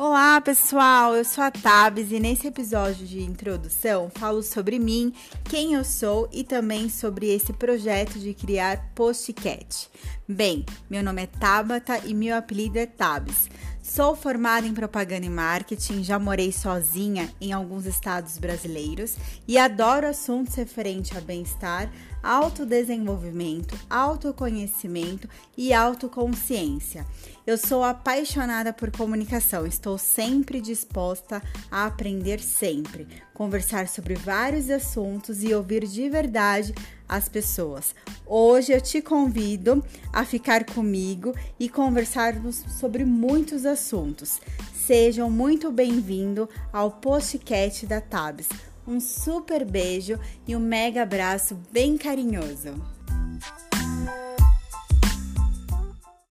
Olá, pessoal! Eu sou a Tabs e nesse episódio de introdução falo sobre mim, quem eu sou e também sobre esse projeto de criar Postcat. Bem, meu nome é Tabata e meu apelido é Tabs. Sou formada em propaganda e marketing, já morei sozinha em alguns estados brasileiros e adoro assuntos referentes a bem-estar, autodesenvolvimento, autoconhecimento e autoconsciência. Eu sou apaixonada por comunicação, estou sempre disposta a aprender sempre, conversar sobre vários assuntos e ouvir de verdade as pessoas. Hoje eu te convido a ficar comigo e conversarmos sobre muitos assuntos. Sejam muito bem-vindos ao podcast da Tabs. Um super beijo e um mega abraço bem carinhoso.